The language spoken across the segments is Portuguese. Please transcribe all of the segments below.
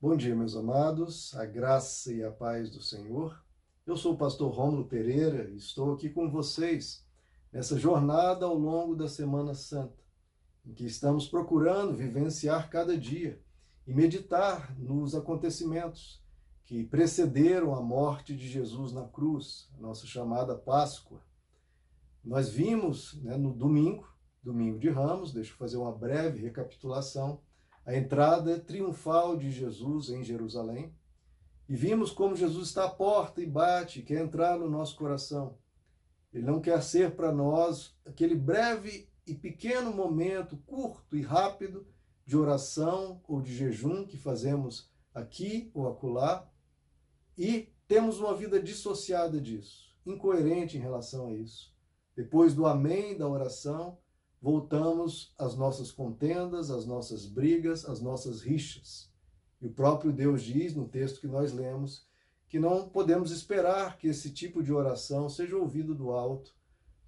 Bom dia, meus amados, a graça e a paz do Senhor. Eu sou o pastor Rômulo Pereira e estou aqui com vocês nessa jornada ao longo da Semana Santa, em que estamos procurando vivenciar cada dia e meditar nos acontecimentos que precederam a morte de Jesus na cruz, a nossa chamada Páscoa. Nós vimos né, no domingo, domingo de Ramos, deixa eu fazer uma breve recapitulação a entrada triunfal de Jesus em Jerusalém. E vimos como Jesus está à porta e bate, quer entrar no nosso coração. Ele não quer ser para nós aquele breve e pequeno momento, curto e rápido, de oração ou de jejum que fazemos aqui ou acolá, e temos uma vida dissociada disso, incoerente em relação a isso. Depois do amém da oração, voltamos às nossas contendas, às nossas brigas, às nossas rixas. E o próprio Deus diz no texto que nós lemos que não podemos esperar que esse tipo de oração seja ouvido do alto,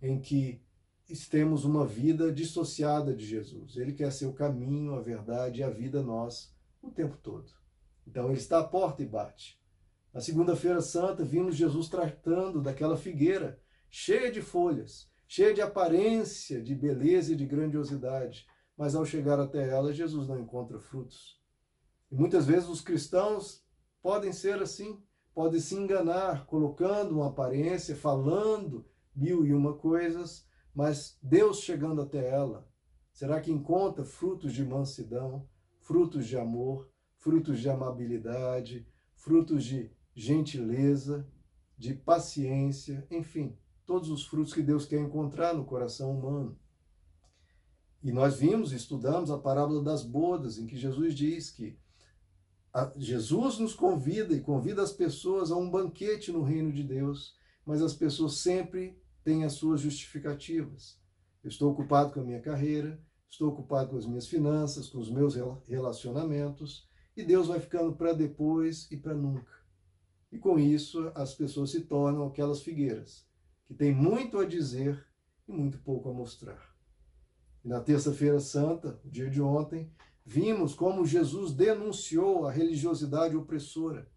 em que estemos uma vida dissociada de Jesus. Ele quer ser o caminho, a verdade e a vida nós o tempo todo. Então ele está à porta e bate. Na segunda-feira santa vimos Jesus tratando daquela figueira cheia de folhas, cheia de aparência, de beleza e de grandiosidade, mas ao chegar até ela, Jesus não encontra frutos. E muitas vezes os cristãos podem ser assim, podem se enganar, colocando uma aparência, falando mil e uma coisas, mas Deus chegando até ela, será que encontra frutos de mansidão, frutos de amor, frutos de amabilidade, frutos de gentileza, de paciência, enfim, todos os frutos que Deus quer encontrar no coração humano. E nós vimos, estudamos a parábola das bodas, em que Jesus diz que Jesus nos convida e convida as pessoas a um banquete no reino de Deus, mas as pessoas sempre têm as suas justificativas. Eu estou ocupado com a minha carreira, estou ocupado com as minhas finanças, com os meus relacionamentos, e Deus vai ficando para depois e para nunca. E com isso as pessoas se tornam aquelas figueiras que tem muito a dizer e muito pouco a mostrar. E na terça-feira santa, dia de ontem, vimos como Jesus denunciou a religiosidade opressora.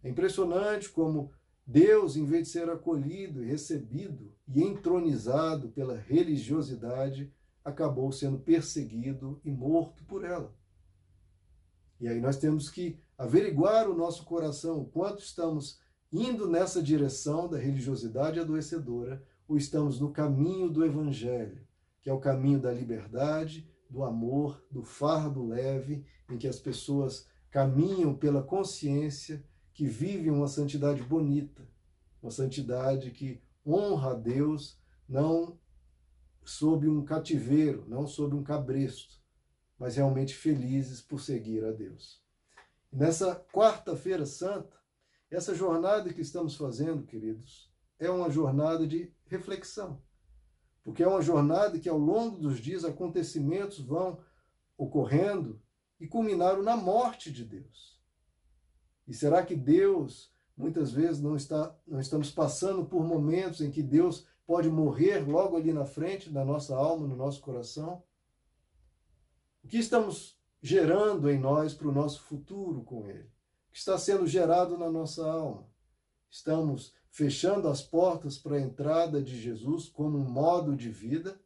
É impressionante como Deus, em vez de ser acolhido e recebido e entronizado pela religiosidade, acabou sendo perseguido e morto por ela. E aí nós temos que averiguar o nosso coração, o quanto estamos indo nessa direção da religiosidade adoecedora ou estamos no caminho do Evangelho, que é o caminho da liberdade, do amor, do fardo leve, em que as pessoas caminham pela consciência que vivem uma santidade bonita, uma santidade que honra a Deus, não sob um cativeiro, não sob um cabresto, mas realmente felizes por seguir a Deus. nessa quarta-feira santa, essa jornada que estamos fazendo, queridos, é uma jornada de reflexão. Porque é uma jornada que ao longo dos dias acontecimentos vão ocorrendo e culminaram na morte de Deus. E será que Deus muitas vezes não está não estamos passando por momentos em que Deus pode morrer logo ali na frente da nossa alma, no nosso coração? O que estamos gerando em nós para o nosso futuro com ele? Que está sendo gerado na nossa alma. Estamos fechando as portas para a entrada de Jesus como um modo de vida.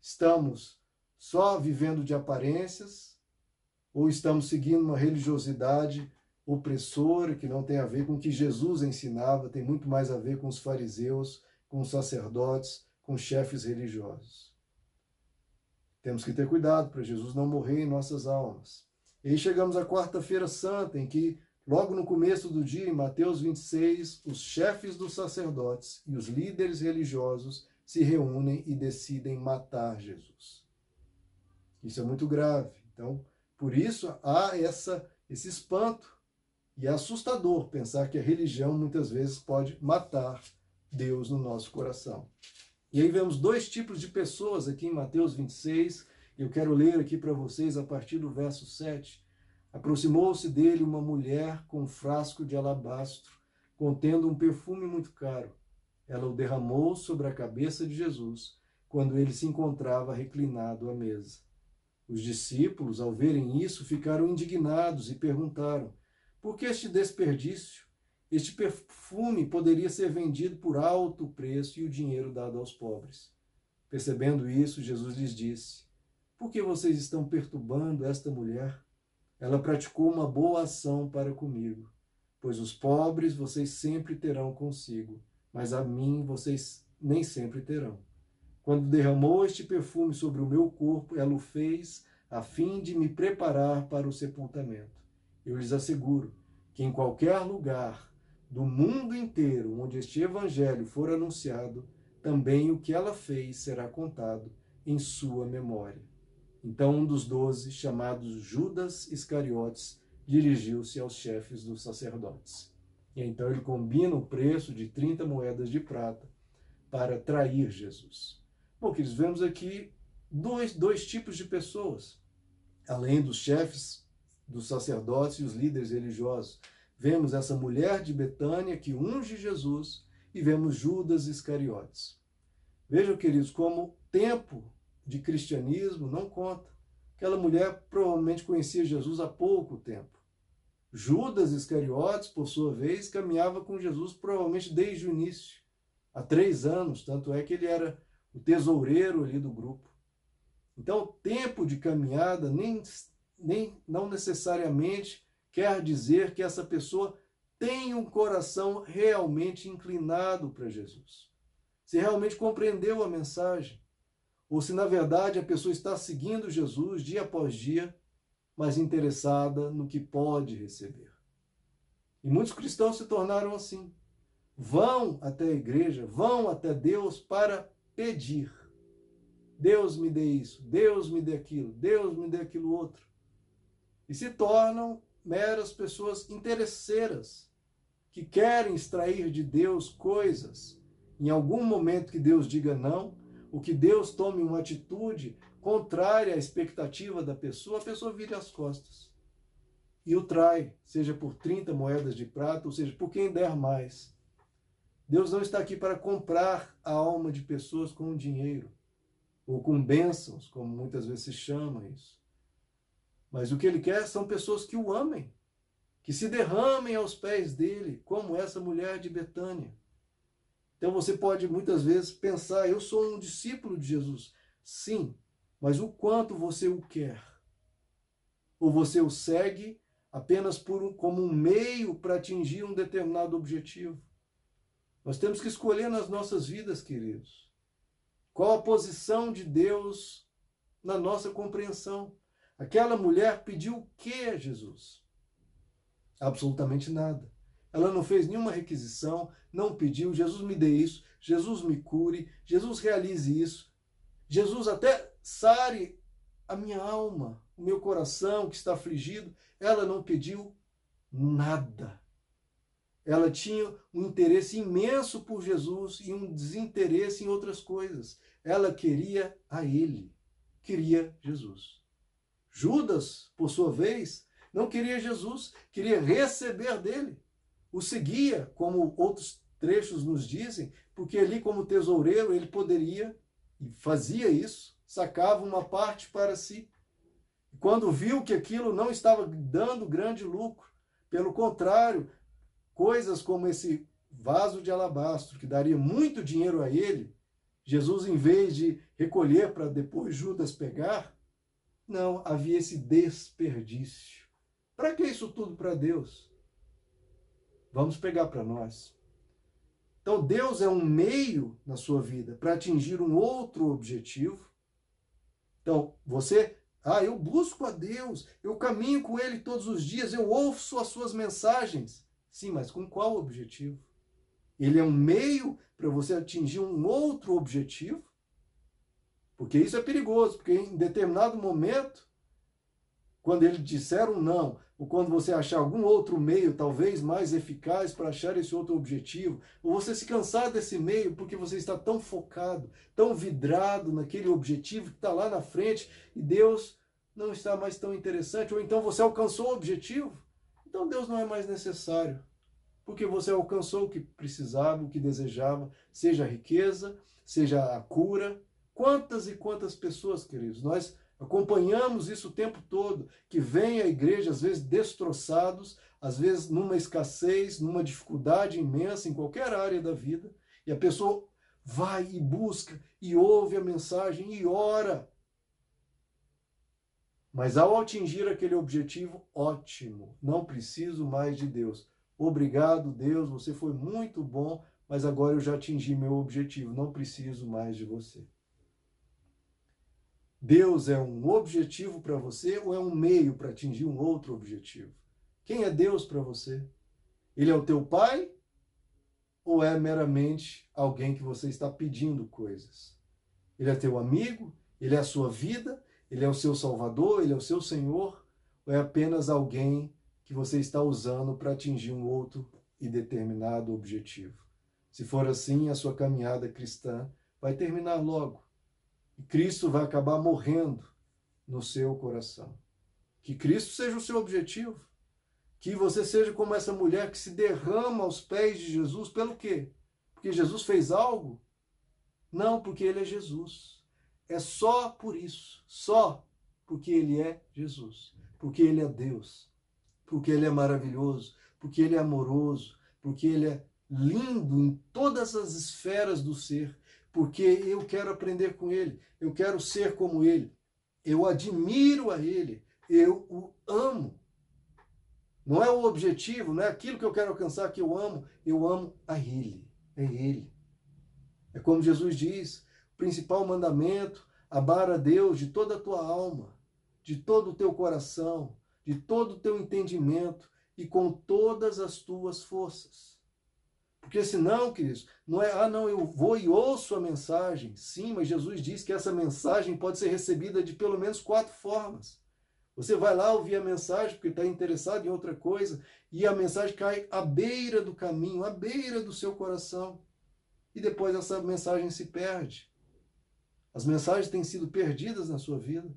Estamos só vivendo de aparências ou estamos seguindo uma religiosidade opressora que não tem a ver com o que Jesus ensinava, tem muito mais a ver com os fariseus, com os sacerdotes, com os chefes religiosos. Temos que ter cuidado para Jesus não morrer em nossas almas. E aí chegamos à quarta-feira santa, em que, logo no começo do dia, em Mateus 26, os chefes dos sacerdotes e os líderes religiosos se reúnem e decidem matar Jesus. Isso é muito grave. Então, por isso há essa, esse espanto. E é assustador pensar que a religião muitas vezes pode matar Deus no nosso coração. E aí vemos dois tipos de pessoas aqui em Mateus 26, eu quero ler aqui para vocês a partir do verso 7. Aproximou-se dele uma mulher com um frasco de alabastro, contendo um perfume muito caro. Ela o derramou sobre a cabeça de Jesus, quando ele se encontrava reclinado à mesa. Os discípulos, ao verem isso, ficaram indignados e perguntaram: por que este desperdício? Este perfume poderia ser vendido por alto preço e o dinheiro dado aos pobres. Percebendo isso, Jesus lhes disse: Por que vocês estão perturbando esta mulher? Ela praticou uma boa ação para comigo, pois os pobres vocês sempre terão consigo, mas a mim vocês nem sempre terão. Quando derramou este perfume sobre o meu corpo, ela o fez a fim de me preparar para o sepultamento. Eu lhes asseguro que em qualquer lugar do mundo inteiro onde este evangelho for anunciado, também o que ela fez será contado em sua memória. Então um dos doze, chamado Judas Iscariotes, dirigiu-se aos chefes dos sacerdotes. E então ele combina o preço de 30 moedas de prata para trair Jesus. Bom, que vemos aqui dois, dois tipos de pessoas, além dos chefes dos sacerdotes e os líderes religiosos. Vemos essa mulher de Betânia que unge Jesus e vemos Judas Iscariotes. Vejam, queridos, como tempo de cristianismo não conta. Aquela mulher provavelmente conhecia Jesus há pouco tempo. Judas Iscariotes, por sua vez, caminhava com Jesus provavelmente desde o início, há três anos, tanto é que ele era o tesoureiro ali do grupo. Então, tempo de caminhada nem nem não necessariamente quer dizer que essa pessoa tem um coração realmente inclinado para Jesus. Se realmente compreendeu a mensagem, ou se na verdade a pessoa está seguindo Jesus dia após dia, mas interessada no que pode receber. E muitos cristãos se tornaram assim. Vão até a igreja, vão até Deus para pedir. Deus me dê isso, Deus me dê aquilo, Deus me dê aquilo outro e se tornam meras pessoas interesseiras que querem extrair de Deus coisas. Em algum momento que Deus diga não, o que Deus tome uma atitude contrária à expectativa da pessoa, a pessoa vira as costas e o trai, seja por 30 moedas de prata, ou seja, por quem der mais. Deus não está aqui para comprar a alma de pessoas com dinheiro ou com bênçãos, como muitas vezes se chama isso. Mas o que ele quer são pessoas que o amem, que se derramem aos pés dele, como essa mulher de Betânia. Então você pode muitas vezes pensar, eu sou um discípulo de Jesus. Sim, mas o quanto você o quer? Ou você o segue apenas por um, como um meio para atingir um determinado objetivo? Nós temos que escolher nas nossas vidas, queridos, qual a posição de Deus na nossa compreensão. Aquela mulher pediu o que a Jesus? Absolutamente nada. Ela não fez nenhuma requisição, não pediu, Jesus me dê isso, Jesus me cure, Jesus realize isso. Jesus até sare a minha alma, o meu coração que está afligido. Ela não pediu nada. Ela tinha um interesse imenso por Jesus e um desinteresse em outras coisas. Ela queria a Ele, queria Jesus. Judas, por sua vez, não queria Jesus, queria receber dele. O seguia, como outros trechos nos dizem, porque ali, como tesoureiro, ele poderia, e fazia isso, sacava uma parte para si. Quando viu que aquilo não estava dando grande lucro, pelo contrário, coisas como esse vaso de alabastro, que daria muito dinheiro a ele, Jesus, em vez de recolher para depois Judas pegar, não, havia esse desperdício. Para que isso tudo para Deus? Vamos pegar para nós. Então, Deus é um meio na sua vida para atingir um outro objetivo. Então, você, ah, eu busco a Deus, eu caminho com Ele todos os dias, eu ouço as suas mensagens. Sim, mas com qual objetivo? Ele é um meio para você atingir um outro objetivo? Porque isso é perigoso, porque em determinado momento, quando eles disseram não, ou quando você achar algum outro meio, talvez mais eficaz para achar esse outro objetivo, ou você se cansar desse meio porque você está tão focado, tão vidrado naquele objetivo que está lá na frente e Deus não está mais tão interessante, ou então você alcançou o objetivo, então Deus não é mais necessário, porque você alcançou o que precisava, o que desejava, seja a riqueza, seja a cura, Quantas e quantas pessoas, queridos, nós Acompanhamos isso o tempo todo, que vem à igreja, às vezes destroçados, às vezes numa escassez, numa dificuldade imensa em qualquer área da vida, e a pessoa vai e busca e ouve a mensagem e ora. Mas ao atingir aquele objetivo, ótimo, não preciso mais de Deus. Obrigado, Deus, você foi muito bom, mas agora eu já atingi meu objetivo, não preciso mais de você. Deus é um objetivo para você ou é um meio para atingir um outro objetivo? Quem é Deus para você? Ele é o teu pai ou é meramente alguém que você está pedindo coisas? Ele é teu amigo? Ele é a sua vida? Ele é o seu salvador? Ele é o seu senhor? Ou é apenas alguém que você está usando para atingir um outro e determinado objetivo? Se for assim, a sua caminhada cristã vai terminar logo e Cristo vai acabar morrendo no seu coração. Que Cristo seja o seu objetivo. Que você seja como essa mulher que se derrama aos pés de Jesus. Pelo quê? Porque Jesus fez algo? Não, porque ele é Jesus. É só por isso. Só porque ele é Jesus. Porque ele é Deus. Porque ele é maravilhoso. Porque ele é amoroso. Porque ele é lindo em todas as esferas do ser porque eu quero aprender com ele, eu quero ser como ele, eu admiro a ele, eu o amo. Não é o objetivo, não é aquilo que eu quero alcançar que eu amo, eu amo a ele, é ele. É como Jesus diz, o principal mandamento, amar a Deus de toda a tua alma, de todo o teu coração, de todo o teu entendimento e com todas as tuas forças. Porque senão, queridos, não é, ah, não, eu vou e ouço a mensagem. Sim, mas Jesus diz que essa mensagem pode ser recebida de pelo menos quatro formas. Você vai lá ouvir a mensagem porque está interessado em outra coisa e a mensagem cai à beira do caminho, à beira do seu coração. E depois essa mensagem se perde. As mensagens têm sido perdidas na sua vida.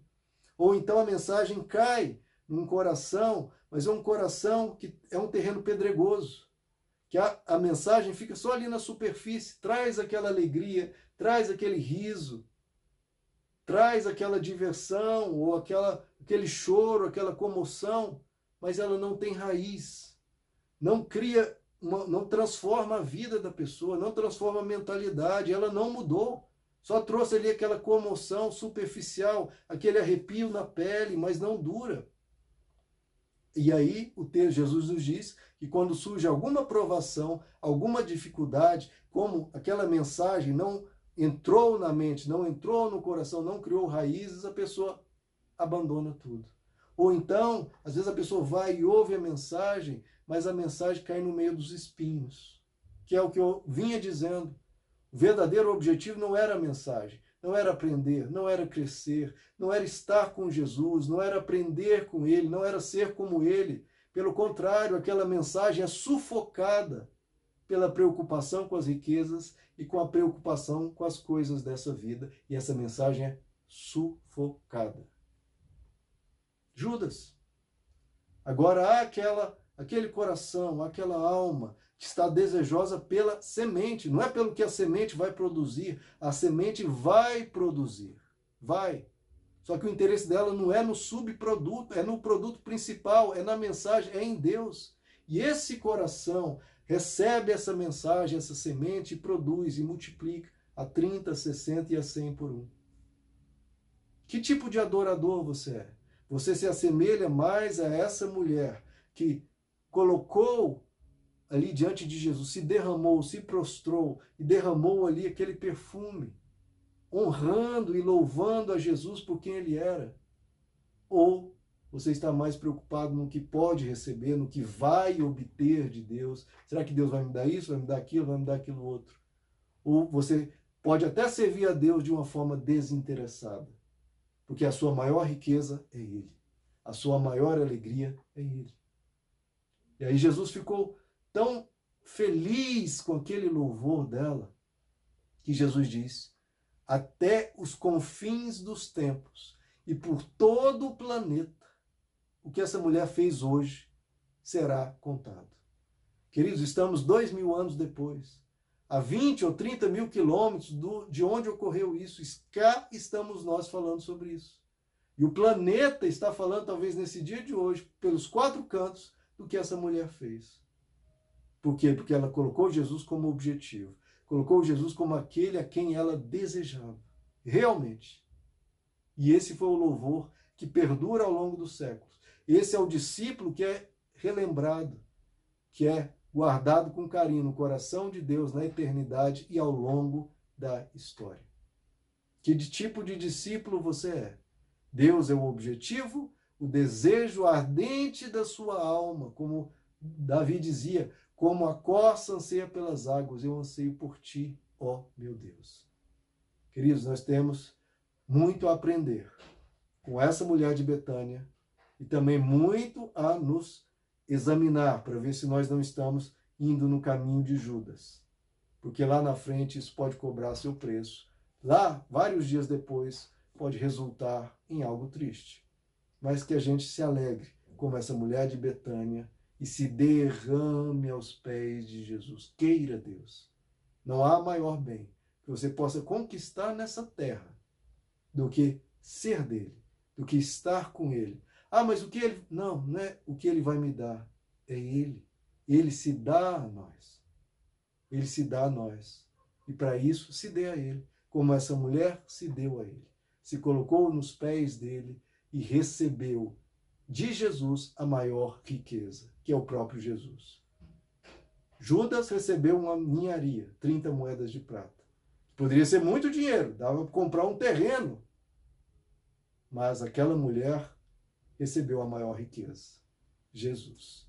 Ou então a mensagem cai num coração, mas é um coração que é um terreno pedregoso que a, a mensagem fica só ali na superfície, traz aquela alegria, traz aquele riso, traz aquela diversão ou aquela, aquele choro, aquela comoção, mas ela não tem raiz, não cria, uma, não transforma a vida da pessoa, não transforma a mentalidade, ela não mudou. Só trouxe ali aquela comoção superficial, aquele arrepio na pele, mas não dura. E aí o texto Jesus nos diz que quando surge alguma provação, alguma dificuldade, como aquela mensagem não entrou na mente, não entrou no coração, não criou raízes, a pessoa abandona tudo. Ou então, às vezes a pessoa vai e ouve a mensagem, mas a mensagem cai no meio dos espinhos, que é o que eu vinha dizendo. O verdadeiro objetivo não era a mensagem, não era aprender, não era crescer, não era estar com Jesus, não era aprender com Ele, não era ser como Ele. Pelo contrário, aquela mensagem é sufocada pela preocupação com as riquezas e com a preocupação com as coisas dessa vida. E essa mensagem é sufocada. Judas. Agora há aquela, aquele coração, aquela alma está desejosa pela semente, não é pelo que a semente vai produzir, a semente vai produzir, vai. Só que o interesse dela não é no subproduto, é no produto principal, é na mensagem, é em Deus. E esse coração recebe essa mensagem, essa semente, e produz e multiplica a 30, 60 e a 100 por um. Que tipo de adorador você é? Você se assemelha mais a essa mulher que colocou ali diante de Jesus, se derramou, se prostrou e derramou ali aquele perfume, honrando e louvando a Jesus por quem ele era? Ou você está mais preocupado no que pode receber, no que vai obter de Deus? Será que Deus vai me dar isso, vai me dar aquilo, vai me dar aquilo outro? Ou você pode até servir a Deus de uma forma desinteressada, porque a sua maior riqueza é Ele, a sua maior alegria é Ele. E aí Jesus ficou tão feliz com aquele louvor dela, que Jesus diz: até os confins dos tempos e por todo o planeta, o que essa mulher fez hoje será contado. Queridos, estamos dois mil anos depois, a 20 ou 30 mil quilômetros do, de onde ocorreu isso, cá estamos nós falando sobre isso. E o planeta está falando, talvez nesse dia de hoje, pelos quatro cantos, do que essa mulher fez. Por quê? Porque ela colocou Jesus como objetivo. Colocou Jesus como aquele a quem ela desejava. Realmente. E esse foi o louvor que perdura ao longo dos séculos. Esse é o discípulo que é relembrado, que é guardado com carinho no coração de Deus na eternidade e ao longo da história. Que tipo de discípulo você é? Deus é o objetivo, o desejo ardente da sua alma, como Davi dizia, como a corça anseia pelas águas, eu anseio por ti, ó meu Deus. Queridos, nós temos muito a aprender com essa mulher de Betânia e também muito a nos examinar para ver se nós não estamos indo no caminho de Judas. Porque lá na frente isso pode cobrar seu preço. Lá, vários dias depois, pode resultar em algo triste. Mas que a gente se alegre, como essa mulher de Betânia, e se derrame aos pés de Jesus. Queira Deus. Não há maior bem que você possa conquistar nessa terra do que ser dele, do que estar com ele, ah, mas o que ele. Não, não é o que ele vai me dar. É ele. Ele se dá a nós. Ele se dá a nós. E para isso se dê a ele. Como essa mulher se deu a ele. Se colocou nos pés dele e recebeu de Jesus a maior riqueza, que é o próprio Jesus. Judas recebeu uma ninharia, 30 moedas de prata. Poderia ser muito dinheiro, dava para comprar um terreno. Mas aquela mulher recebeu a maior riqueza, Jesus.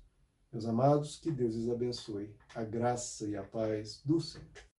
Meus amados, que Deus os abençoe. A graça e a paz do Senhor.